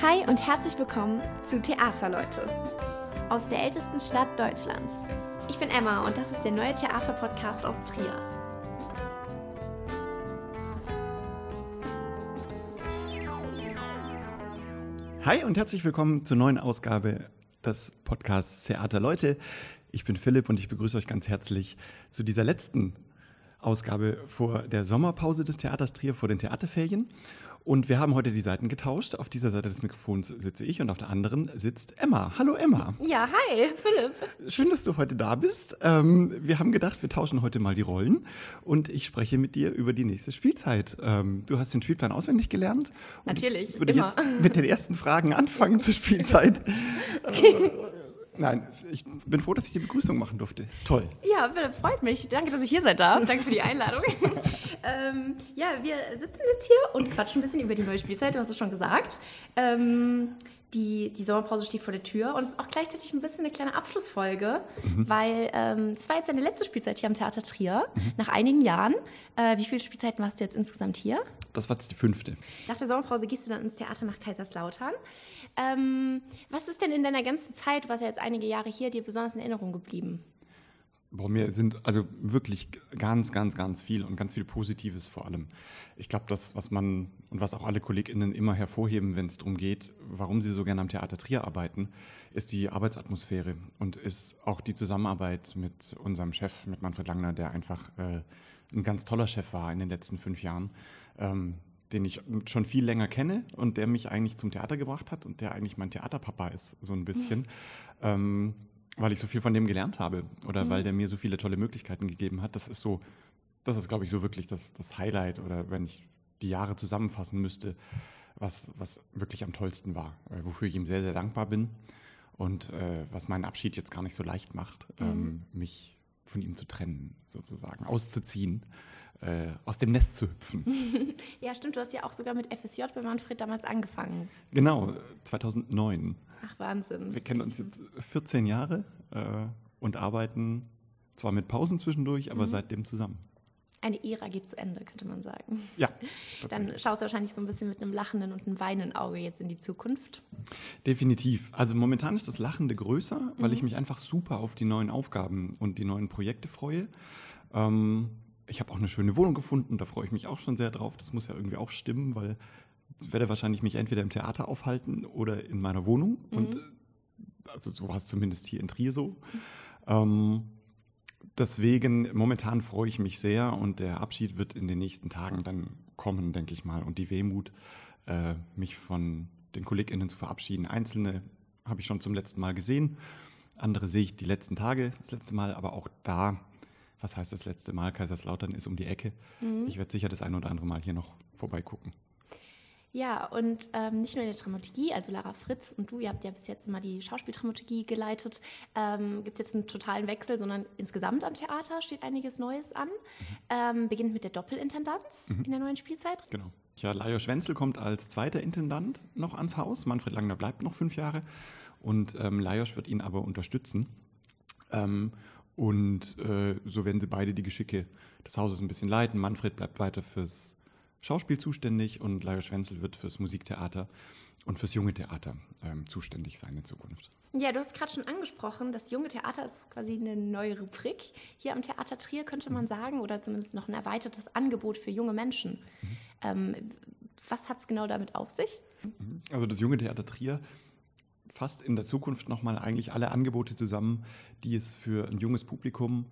Hi und herzlich willkommen zu Theaterleute aus der ältesten Stadt Deutschlands. Ich bin Emma und das ist der neue Theaterpodcast aus Trier. Hi und herzlich willkommen zur neuen Ausgabe des Podcasts Theaterleute. Ich bin Philipp und ich begrüße euch ganz herzlich zu dieser letzten Ausgabe vor der Sommerpause des Theaters Trier, vor den Theaterferien. Und wir haben heute die Seiten getauscht. Auf dieser Seite des Mikrofons sitze ich und auf der anderen sitzt Emma. Hallo Emma. Ja, hi Philipp. Schön, dass du heute da bist. Ähm, wir haben gedacht, wir tauschen heute mal die Rollen und ich spreche mit dir über die nächste Spielzeit. Ähm, du hast den Spielplan auswendig gelernt. Natürlich. Ich würde immer. jetzt mit den ersten Fragen anfangen zur Spielzeit. Nein, ich bin froh, dass ich die Begrüßung machen durfte. Toll. Ja, freut mich. Danke, dass ich hier sein darf. Danke für die Einladung. ähm, ja, wir sitzen jetzt hier und quatschen ein bisschen über die neue Spielzeit. Du hast es schon gesagt. Ähm, die, die Sommerpause steht vor der Tür und es ist auch gleichzeitig ein bisschen eine kleine Abschlussfolge, Mhm. weil ähm, das war jetzt deine letzte Spielzeit hier am Theater Trier, nach einigen Jahren. Äh, wie viele Spielzeiten warst du jetzt insgesamt hier? Das war jetzt die fünfte. Nach der Sommerpause gehst du dann ins Theater nach Kaiserslautern. Ähm, was ist denn in deiner ganzen Zeit, du warst ja jetzt einige Jahre hier, dir besonders in Erinnerung geblieben? Boah, mir sind also wirklich ganz, ganz, ganz viel und ganz viel Positives vor allem. Ich glaube, das, was man und was auch alle KollegInnen immer hervorheben, wenn es darum geht, warum sie so gerne am Theater Trier arbeiten, ist die Arbeitsatmosphäre und ist auch die Zusammenarbeit mit unserem Chef, mit Manfred Langner, der einfach äh, ein ganz toller Chef war in den letzten fünf Jahren, ähm, den ich schon viel länger kenne und der mich eigentlich zum Theater gebracht hat und der eigentlich mein Theaterpapa ist, so ein bisschen. Ähm, weil ich so viel von dem gelernt habe oder weil der mir so viele tolle Möglichkeiten gegeben hat. Das ist so, das ist, glaube ich, so wirklich das, das Highlight oder wenn ich die Jahre zusammenfassen müsste, was, was wirklich am tollsten war, äh, wofür ich ihm sehr, sehr dankbar bin und äh, was meinen Abschied jetzt gar nicht so leicht macht, ähm, mich von ihm zu trennen, sozusagen, auszuziehen, äh, aus dem Nest zu hüpfen. Ja, stimmt, du hast ja auch sogar mit FSJ bei Manfred damals angefangen. genau, 2009. Ach, Wahnsinn. Wir kennen uns jetzt 14 Jahre äh, und arbeiten zwar mit Pausen zwischendurch, aber seitdem zusammen. Eine Ära geht zu Ende, könnte man sagen. Ja, Dann schaust du wahrscheinlich so ein bisschen mit einem lachenden und einem weinenden Auge jetzt in die Zukunft. definitiv. Also momentan ist das Lachende größer, weil ich mich einfach super auf die neuen Aufgaben und die neuen Projekte freue. Ähm, ich habe auch eine schöne Wohnung gefunden, da freue ich mich auch schon sehr drauf. Das muss ja irgendwie auch stimmen, weil ich werde wahrscheinlich mich entweder im Theater aufhalten oder in meiner Wohnung. Und äh, also so war es zumindest hier in Trier so. Ähm, deswegen, momentan freue ich mich sehr und der Abschied wird in den nächsten Tagen dann kommen, denke ich mal. Und die Wehmut, äh, mich von den KollegInnen zu verabschieden. Einzelne habe ich schon zum letzten Mal gesehen, andere sehe ich die letzten Tage, das letzte Mal, aber auch da, was heißt das letzte Mal? Kaiserslautern ist um die Ecke. Ich werde sicher das ein oder andere Mal hier noch vorbeigucken. Ja, und ähm, nicht nur in der Dramaturgie, also Lara Fritz und du, ihr habt ja bis jetzt immer die Schauspieldramaturgie geleitet, ähm, gibt es jetzt einen totalen Wechsel, sondern insgesamt am Theater steht einiges Neues an. Ähm, beginnt mit der Doppelintendanz in der neuen Spielzeit. Genau. Ja, Lajos Wenzel kommt als zweiter Intendant noch ans Haus. Manfred Langner bleibt noch fünf Jahre und ähm, Lajos wird ihn aber unterstützen. Ähm, und äh, so werden sie beide die Geschicke des Hauses ein bisschen leiten. Manfred bleibt weiter fürs Schauspiel zuständig und Lajos Wenzel wird fürs Musiktheater und fürs junge Theater ähm, zuständig sein in Zukunft. Ja, du hast gerade schon angesprochen, das junge Theater ist quasi eine neue Rubrik. Hier am Theater Trier könnte man sagen, oder zumindest noch ein erweitertes Angebot für junge Menschen. Ähm, was hat es genau damit auf sich? Also das junge Theater Trier fasst in der Zukunft nochmal eigentlich alle Angebote zusammen, die es für ein junges Publikum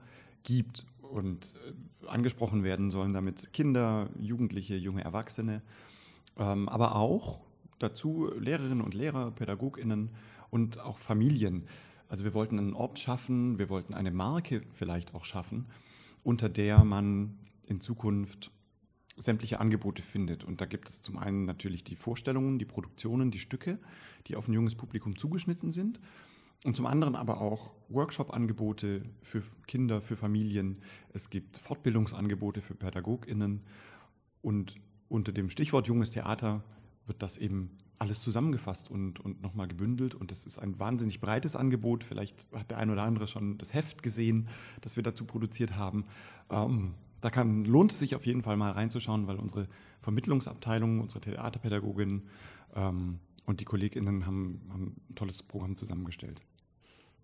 gibt. Und äh, angesprochen werden sollen damit Kinder, Jugendliche, junge Erwachsene, ähm, aber auch dazu Lehrerinnen und Lehrer, PädagogInnen und auch Familien. Also wir wollten einen Ort schaffen, wir wollten eine Marke vielleicht auch schaffen, unter der man in Zukunft sämtliche Angebote findet. Und da gibt es zum einen natürlich die Vorstellungen, die Produktionen, die Stücke, die auf ein junges Publikum zugeschnitten sind. Und zum anderen aber auch Workshop-Angebote für Kinder, für Familien. Es gibt Fortbildungsangebote für PädagogInnen. Und unter dem Stichwort junges Theater wird das eben alles zusammengefasst und, und nochmal gebündelt. Und das ist ein wahnsinnig breites Angebot. Vielleicht hat der ein oder andere schon das Heft gesehen, das wir dazu produziert haben. Ähm, da kann, lohnt es sich auf jeden Fall mal reinzuschauen, weil unsere Vermittlungsabteilung, unsere Theaterpädagogin ähm, und die KollegInnen haben, haben ein tolles Programm zusammengestellt.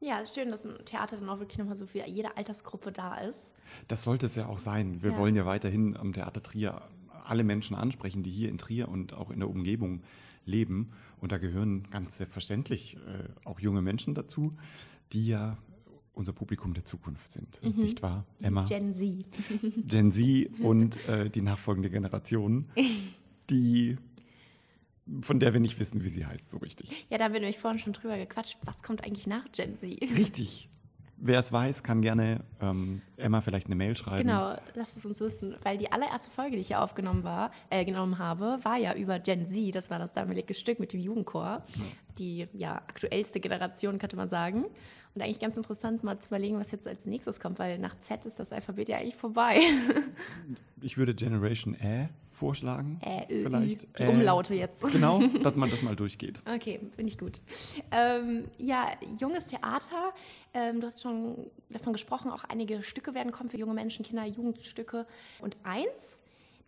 Ja, schön, dass ein Theater dann auch wirklich nochmal so für jede Altersgruppe da ist. Das sollte es ja auch sein. Wir ja. wollen ja weiterhin am Theater Trier alle Menschen ansprechen, die hier in Trier und auch in der Umgebung leben. Und da gehören ganz selbstverständlich äh, auch junge Menschen dazu, die ja unser Publikum der Zukunft sind, mhm. nicht wahr, Emma? Gen Z. Gen Z und äh, die nachfolgende Generation, die von der wir nicht wissen, wie sie heißt, so richtig. Ja, da haben wir nämlich vorhin schon drüber gequatscht. Was kommt eigentlich nach Gen Z? Richtig. Wer es weiß, kann gerne ähm, Emma vielleicht eine Mail schreiben. Genau, lasst es uns wissen, weil die allererste Folge, die ich hier aufgenommen war, äh, genommen habe, war ja über Gen Z. Das war das damalige Stück mit dem Jugendchor. Ja. Die ja aktuellste Generation, könnte man sagen. Und eigentlich ganz interessant, mal zu überlegen, was jetzt als nächstes kommt, weil nach Z ist das Alphabet ja eigentlich vorbei. ich würde Generation Ä vorschlagen. Ä, Ö, vielleicht. Die Umlaute jetzt. Genau, dass man das mal durchgeht. Okay, finde ich gut. Ähm, ja, junges Theater. Ähm, du hast schon davon gesprochen, auch einige Stücke werden kommen für junge Menschen, Kinder, Jugendstücke. Und eins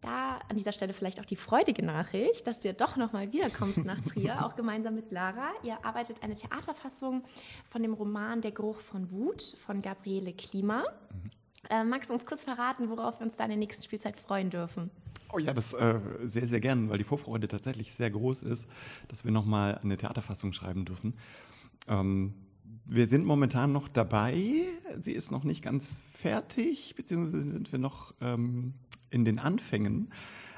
da an dieser Stelle vielleicht auch die freudige Nachricht, dass du ja doch nochmal wiederkommst nach Trier, auch gemeinsam mit Lara. Ihr arbeitet eine Theaterfassung von dem Roman Der Geruch von Wut von Gabriele Klima. Mhm. Äh, magst du uns kurz verraten, worauf wir uns da in der nächsten Spielzeit freuen dürfen? Oh ja, das äh, sehr, sehr gern, weil die Vorfreude tatsächlich sehr groß ist, dass wir nochmal eine Theaterfassung schreiben dürfen. Ähm, wir sind momentan noch dabei. Sie ist noch nicht ganz fertig, beziehungsweise sind wir noch ähm, in den Anfängen.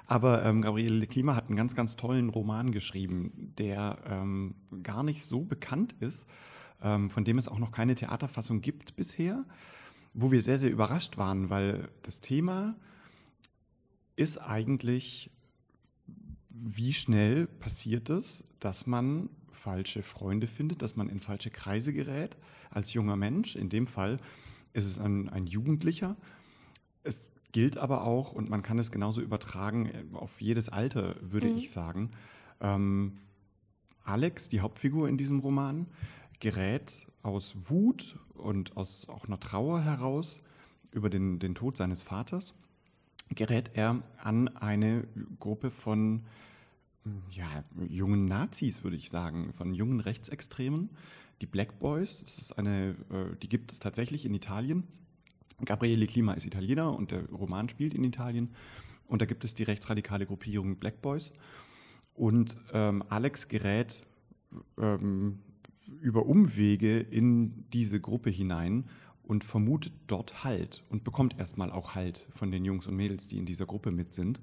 Aber ähm, Gabriele Klima hat einen ganz, ganz tollen Roman geschrieben, der ähm, gar nicht so bekannt ist, ähm, von dem es auch noch keine Theaterfassung gibt bisher, wo wir sehr, sehr überrascht waren, weil das Thema ist eigentlich, wie schnell passiert es, dass man falsche Freunde findet, dass man in falsche Kreise gerät als junger Mensch. In dem Fall ist es ein, ein Jugendlicher. Es gilt aber auch, und man kann es genauso übertragen äh, auf jedes Alter, würde mhm. ich sagen. Ähm, Alex, die Hauptfigur in diesem Roman, gerät aus Wut und aus auch einer Trauer heraus über den, den Tod seines Vaters, gerät er an eine Gruppe von ja, jungen Nazis, würde ich sagen, von jungen Rechtsextremen. Die Black Boys, das ist eine, äh, die gibt es tatsächlich in Italien. Gabriele Klima ist Italiener und der Roman spielt in Italien. Und da gibt es die rechtsradikale Gruppierung Black Boys. Und ähm, Alex gerät ähm, über Umwege in diese Gruppe hinein und vermutet dort Halt und bekommt erstmal auch Halt von den Jungs und Mädels, die in dieser Gruppe mit sind.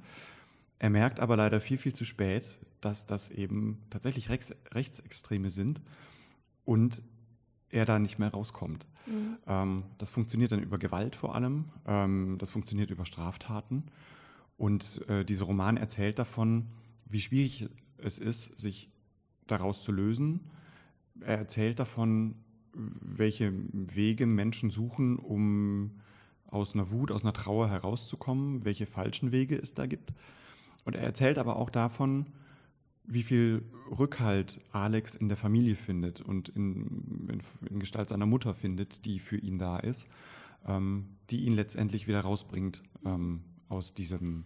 Er merkt aber leider viel, viel zu spät, dass das eben tatsächlich Rechts Rechtsextreme sind und er da nicht mehr rauskommt. Mhm. Ähm, das funktioniert dann über Gewalt vor allem, ähm, das funktioniert über Straftaten. Und äh, dieser Roman erzählt davon, wie schwierig es ist, sich daraus zu lösen. Er erzählt davon, welche Wege Menschen suchen, um aus einer Wut, aus einer Trauer herauszukommen, welche falschen Wege es da gibt. Und er erzählt aber auch davon, wie viel Rückhalt Alex in der Familie findet und in, in, in Gestalt seiner Mutter findet, die für ihn da ist, ähm, die ihn letztendlich wieder rausbringt ähm, aus, diesem,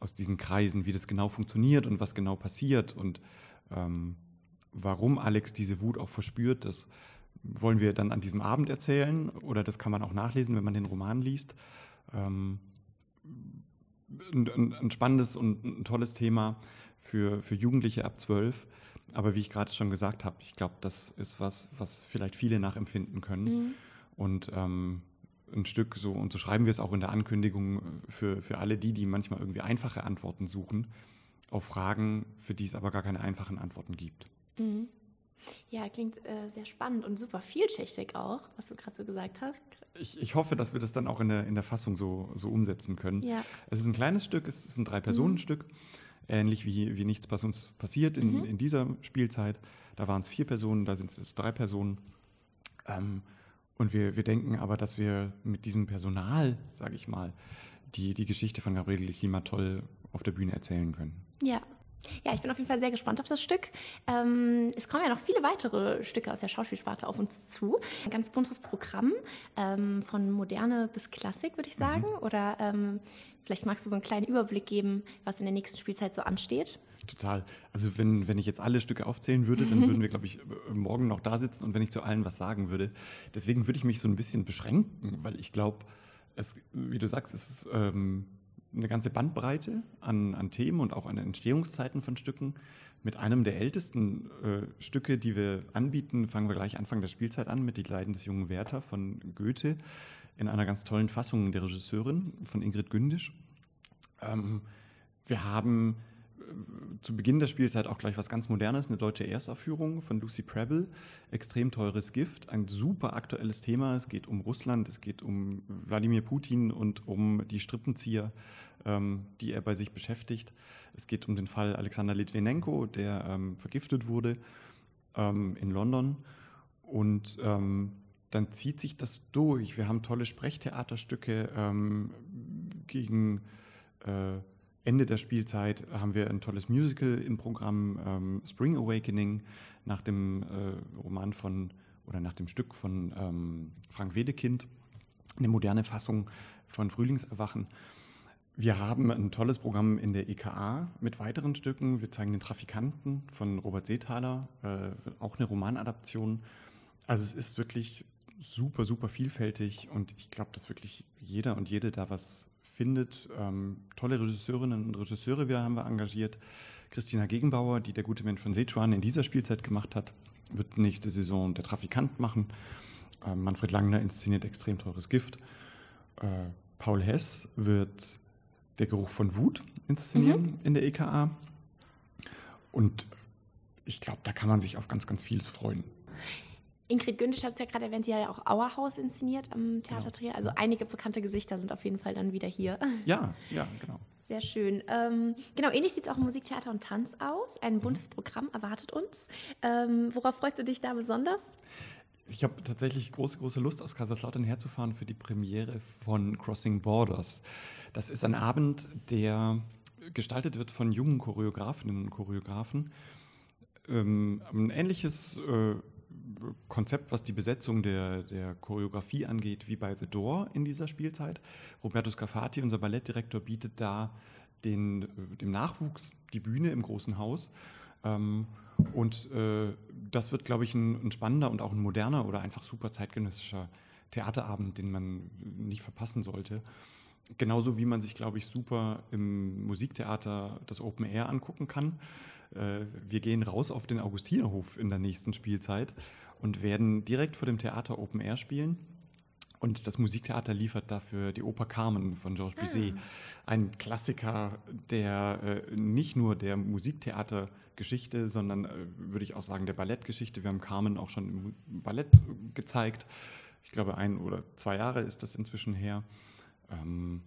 aus diesen Kreisen, wie das genau funktioniert und was genau passiert und ähm, warum Alex diese Wut auch verspürt, das wollen wir dann an diesem Abend erzählen oder das kann man auch nachlesen, wenn man den Roman liest. Ein, ein, spannendes und ein tolles Thema für, für Jugendliche ab zwölf. Aber wie ich gerade schon gesagt habe, ich glaube, das ist was, was vielleicht viele nachempfinden können. Mhm. Und ähm, ein Stück so, und so schreiben wir es auch in der Ankündigung für, für alle die, die manchmal irgendwie einfache Antworten suchen, auf Fragen, für die es aber gar keine einfachen Antworten gibt. Mhm. Ja, klingt äh, sehr spannend und super vielschichtig auch, was du gerade so gesagt hast. Ich, ich, hoffe, dass wir das dann auch in der, in der Fassung so, so umsetzen können. Ja. Es ist ein kleines Stück, es ist ein Drei-Personen-Stück, mhm. ähnlich wie, wie nichts, was uns passiert in, mhm. in dieser Spielzeit. Da waren es vier Personen, da sind es jetzt drei Personen. Ähm, und wir, wir denken aber, dass wir mit diesem Personal, sage ich mal, die, die Geschichte von Gabriele Klima toll auf der Bühne erzählen können. Ja, ja, ich bin auf jeden Fall sehr gespannt auf das Stück. Ähm, es kommen ja noch viele weitere Stücke aus der Schauspielsparte auf uns zu. Ein ganz buntes Programm, ähm, von Moderne bis Klassik, würde ich sagen. Mhm. Oder ähm, vielleicht magst du so einen kleinen Überblick geben, was in der nächsten Spielzeit so ansteht. Total. Also wenn, wenn ich jetzt alle Stücke aufzählen würde, dann würden wir, glaube ich, morgen noch da sitzen und wenn ich zu allen was sagen würde. Deswegen würde ich mich so ein bisschen beschränken, weil ich glaube, wie du sagst, es ist ähm, eine ganze Bandbreite an, an Themen und auch an Entstehungszeiten von Stücken. Mit einem der ältesten äh, Stücke, die wir anbieten, fangen wir gleich Anfang der Spielzeit an mit Die Leiden des jungen Werther von Goethe in einer ganz tollen Fassung der Regisseurin von Ingrid Gündisch. Ähm, wir haben zu Beginn der Spielzeit auch gleich was ganz Modernes, eine deutsche Erstaufführung von Lucy Preble, extrem teures Gift, ein super aktuelles Thema. Es geht um Russland, es geht um Wladimir Putin und um die Strippenzieher, ähm, die er bei sich beschäftigt. Es geht um den Fall Alexander Litvinenko, der ähm, vergiftet wurde ähm, in London. Und ähm, dann zieht sich das durch. Wir haben tolle Sprechtheaterstücke ähm, gegen äh, Ende der Spielzeit haben wir ein tolles Musical im Programm ähm, Spring Awakening nach dem äh, Roman von oder nach dem Stück von ähm, Frank Wedekind, eine moderne Fassung von Frühlingserwachen. Wir haben ein tolles Programm in der EKA mit weiteren Stücken. Wir zeigen den Trafikanten von Robert Seethaler, äh, auch eine Romanadaption. Also es ist wirklich super, super vielfältig und ich glaube, dass wirklich jeder und jede da was findet. Ähm, tolle Regisseurinnen und Regisseure wieder haben wir engagiert. Christina Gegenbauer, die der gute Mensch von Sichuan in dieser Spielzeit gemacht hat, wird nächste Saison der Trafikant machen. Ähm, Manfred Langner inszeniert extrem teures Gift. Äh, Paul Hess wird der Geruch von Wut inszenieren mhm. in der EKA. Und ich glaube, da kann man sich auf ganz, ganz vieles freuen. Ingrid Gündisch hat es ja gerade erwähnt, sie hat ja auch Auerhaus inszeniert am Theater Trier. Genau. Also einige bekannte Gesichter sind auf jeden Fall dann wieder hier. Ja, ja, genau. Sehr schön. Ähm, genau, ähnlich sieht es auch im Musiktheater und Tanz aus. Ein mhm. buntes. Programm erwartet uns. Ähm, worauf freust du dich da besonders? Ich habe tatsächlich große, große Lust, aus Kaiserslautern herzufahren für die Premiere von Crossing Borders. Das ist ein Abend, der gestaltet wird von jungen Choreografinnen und Choreografen. Ähm, ein ähnliches äh, Konzept, was die Besetzung der, der Choreografie angeht, wie bei The Door in dieser Spielzeit. Roberto Scafati, unser Ballettdirektor, bietet da den, dem Nachwuchs die Bühne im großen Haus. Ähm, und äh, das wird, glaube ich, ein, ein, spannender und auch ein moderner oder einfach super zeitgenössischer Theaterabend, den man nicht verpassen sollte. Genauso wie man sich, glaube ich, super im Musiktheater das Open Air angucken kann. Äh, wir gehen raus auf den Augustinerhof in der nächsten Spielzeit und werden direkt vor dem Theater Open Air spielen. Und das Musiktheater liefert dafür die Oper Carmen von Georges Bizet. Ah. Ein Klassiker, der äh, nicht nur der Musiktheatergeschichte, sondern äh, würde ich auch sagen der Ballettgeschichte. Wir haben Carmen auch schon im Ballett gezeigt. Ich glaube, ein oder zwei Jahre ist das inzwischen her. Ähm,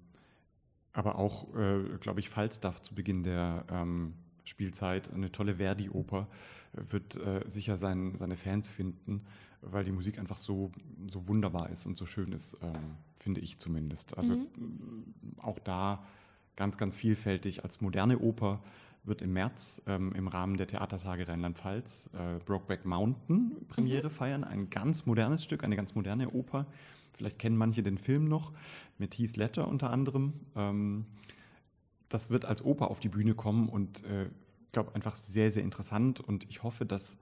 aber auch, äh, glaube ich, Falstaff zu Beginn der ähm, Spielzeit, eine tolle Verdi-Oper, wird äh, sicher sein, seine Fans finden, weil die Musik einfach so, so wunderbar ist und so schön ist, äh, finde ich zumindest. Also mhm. auch da ganz, ganz vielfältig als moderne Oper wird im März ähm, im Rahmen der Theatertage Rheinland-Pfalz äh, Brokeback Mountain Premiere mhm. feiern. Ein ganz modernes Stück, eine ganz moderne Oper. Vielleicht kennen manche den Film noch mit Heath Ledger unter anderem. Ähm, das wird als Oper auf die Bühne kommen und äh, ich äh, glaube einfach sehr, sehr interessant und ich hoffe, dass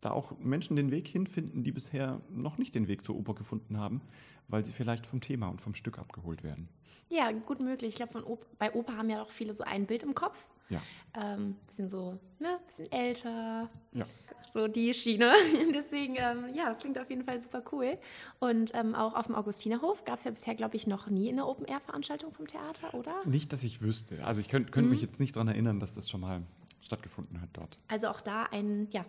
da auch Menschen den Weg hinfinden, die bisher noch nicht den Weg zur Oper gefunden haben, weil sie vielleicht vom Thema und vom Stück abgeholt werden. Ja, gut möglich. Ich glaube, bei Oper haben ja auch viele so ein Bild im Kopf. Ja. Ähm, bisschen so, ne, bisschen älter. Ja. So die Schiene. Deswegen, ähm, ja, das klingt auf jeden Fall super cool. Und ähm, auch auf dem Augustinerhof gab es ja bisher, glaube ich, noch nie eine Open-Air-Veranstaltung vom Theater, oder? Nicht, dass ich wüsste. Also ich könnte könnt mhm. mich jetzt nicht daran erinnern, dass das schon mal stattgefunden hat dort. Also auch da ein, ja,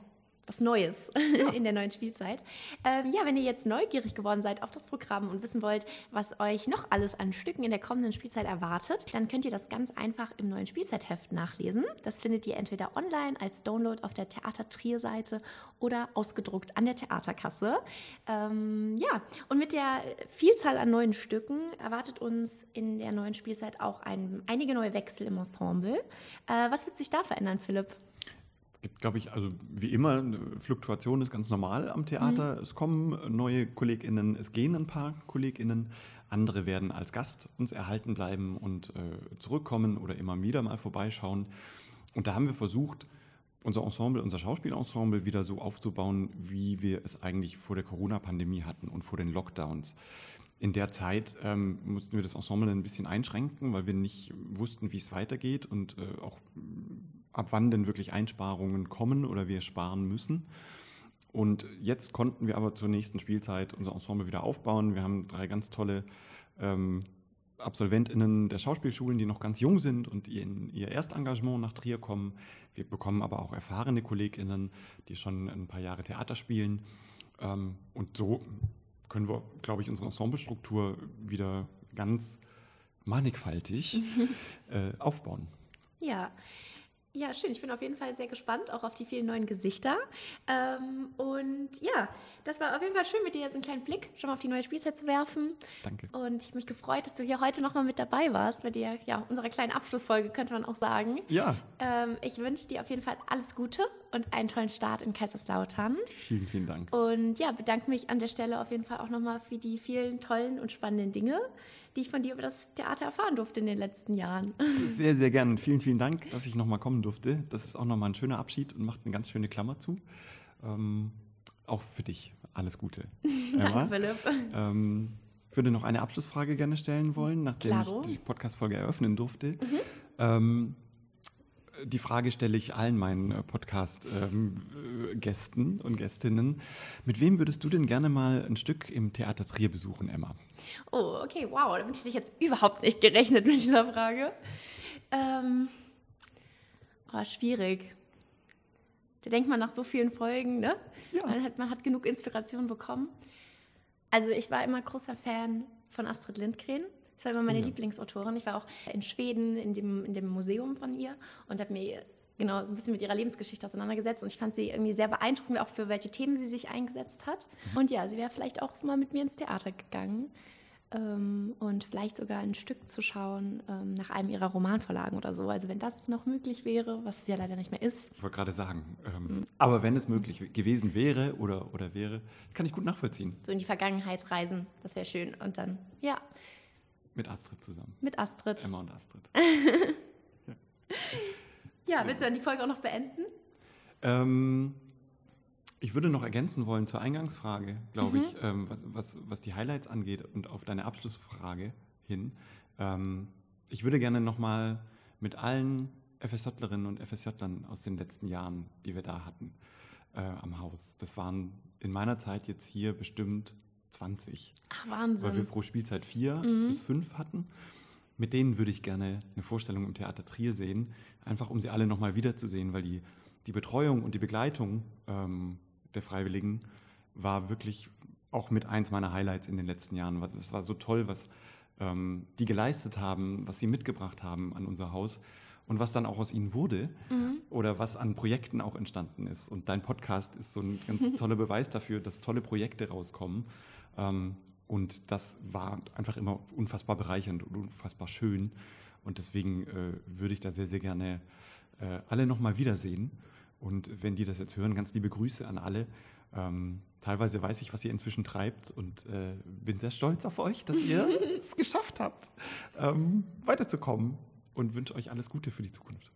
was Neues ja. in der neuen Spielzeit. Ähm, ja, wenn ihr jetzt neugierig geworden seid auf das Programm und wissen wollt, was euch noch alles an Stücken in der kommenden Spielzeit erwartet, dann könnt ihr das ganz einfach im neuen Spielzeitheft nachlesen. Das findet ihr entweder online als Download auf der Theater Trier Seite oder ausgedruckt an der Theaterkasse. Ähm, ja, und mit der Vielzahl an neuen Stücken erwartet uns in der neuen Spielzeit auch ein, einige neue Wechsel im Ensemble. Äh, was wird sich da verändern, Philipp? Es gibt, glaube ich, also wie immer, Fluktuation ist ganz normal am Theater. Mhm. Es kommen neue KollegInnen, es gehen ein paar KollegInnen. Andere werden als Gast uns erhalten bleiben und äh, zurückkommen oder immer wieder mal vorbeischauen. Und da haben wir versucht, unser Ensemble, unser Schauspielensemble wieder so aufzubauen, wie wir es eigentlich vor der Corona-Pandemie hatten und vor den Lockdowns. In der Zeit ähm, mussten wir das Ensemble ein bisschen einschränken, weil wir nicht wussten, wie es weitergeht und äh, auch ab wann denn wirklich Einsparungen kommen oder wir sparen müssen. Und jetzt konnten wir aber zur nächsten Spielzeit unser Ensemble wieder aufbauen. Wir haben drei ganz tolle ähm, AbsolventInnen der Schauspielschulen, die noch ganz jung sind und in ihr Erstengagement nach Trier kommen. Wir bekommen aber auch erfahrene KollegInnen, die schon ein paar Jahre Theater spielen. Ähm, und so können wir, glaube ich, unsere Ensemblestruktur wieder ganz mannigfaltig äh, aufbauen. Ja, ja, schön. Ich bin auf jeden Fall sehr gespannt, auch auf die vielen neuen Gesichter. Ähm, und ja, das war auf jeden Fall schön, mit dir jetzt einen kleinen Blick schon mal auf die neue Spielzeit zu werfen. Danke. Und ich habe mich gefreut, dass du hier heute nochmal mit dabei warst, bei dir, ja, unserer kleinen Abschlussfolge, könnte man auch sagen. Ja. Ähm, ich wünsche dir auf jeden Fall alles Gute und einen tollen Start in Kaiserslautern. Vielen, vielen Dank. Und ja, bedanke mich an der Stelle auf jeden Fall auch nochmal für die vielen tollen und spannenden Dinge, die ich von dir über das Theater erfahren durfte in den letzten Jahren. Sehr, sehr gerne. Vielen, vielen Dank, dass ich nochmal kommen durfte. Das ist auch nochmal ein schöner Abschied und macht eine ganz schöne Klammer zu. Ähm, auch für dich. Alles Gute. Danke, Philipp. Ähm, ich würde noch eine Abschlussfrage gerne stellen wollen, nachdem Klaro. ich die Podcast-Folge eröffnen durfte. Mhm. Ähm, die Frage stelle ich allen meinen äh, Podcast-Gästen und Gästinnen. Mit wem würdest du denn gerne mal ein Stück im Theater Trier besuchen, Emma? Oh, okay, wow, damit hätte ich jetzt überhaupt nicht gerechnet mit dieser Frage. Ähm, oh, schwierig. Da denkt man nach so vielen Folgen, ne? Ja. Man, hat, man hat genug Inspiration bekommen. Also ich war immer großer Fan von Astrid Lindgren. Das war immer meine Ja. Lieblingsautorin. Ich war auch in Schweden in dem, in dem Museum von ihr und habe mir genau so ein bisschen mit ihrer Lebensgeschichte auseinandergesetzt. Und ich fand sie irgendwie sehr beeindruckend, auch für welche Themen sie sich eingesetzt hat. Und ja, sie wäre vielleicht auch mal mit mir ins Theater gegangen. Ähm, und vielleicht sogar ein Stück zu schauen ähm, nach einem ihrer Romanvorlagen oder so. Also wenn das noch möglich wäre, was es ja leider nicht mehr ist. Ich wollte gerade sagen, ähm, Mhm. aber wenn es möglich gewesen wäre oder, oder wäre, kann ich gut nachvollziehen. So in die Vergangenheit reisen, das wäre schön. Und dann, ja, Mit Astrid zusammen. mit Astrid. Emma und Astrid. Ja, willst du dann die Folge auch noch beenden? Ähm, ich würde noch ergänzen wollen zur Eingangsfrage, glaube Mhm. ich, ähm, was, was, was die Highlights angeht und auf deine Abschlussfrage hin. Ähm, ich würde gerne nochmal mit allen FSJlerinnen und FSJlern aus den letzten Jahren, die wir da hatten, äh, am Haus. Das waren in meiner Zeit jetzt hier bestimmt 20, Ach, weil wir Wahnsinn. pro Spielzeit vier Mhm. bis fünf hatten. Mit denen würde ich gerne eine Vorstellung im Theater Trier sehen, einfach um sie alle nochmal wiederzusehen, weil die, die Betreuung und die Begleitung ähm, der Freiwilligen war wirklich auch mit eins meiner Highlights in den letzten Jahren. Es war so toll, was ähm, die geleistet haben, was sie mitgebracht haben an unser Haus und was dann auch aus ihnen wurde Mhm. oder was an Projekten auch entstanden ist. Und dein Podcast ist so ein ganz toller Beweis dafür, dass tolle Projekte rauskommen. Ähm, und das war einfach immer unfassbar bereichernd und unfassbar schön. Und deswegen äh, würde ich da sehr, sehr gerne äh, alle nochmal wiedersehen. Und wenn die das jetzt hören, ganz liebe Grüße an alle. Ähm, teilweise weiß ich, was ihr inzwischen treibt und äh, bin sehr stolz auf euch, dass ihr es geschafft habt, ähm, weiterzukommen und wünsche euch alles Gute für die Zukunft.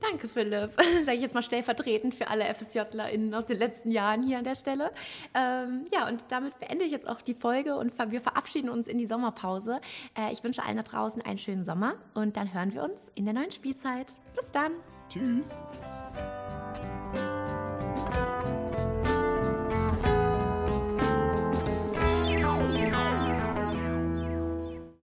Danke, Philipp. Sage ich jetzt mal stellvertretend für alle FSJlerInnen aus den letzten Jahren hier an der Stelle. Ähm, ja, und damit beende ich jetzt auch die Folge und wir verabschieden uns in die Sommerpause. Äh, ich wünsche allen da draußen einen schönen Sommer und dann hören wir uns in der neuen Spielzeit. Bis dann. Tschüss.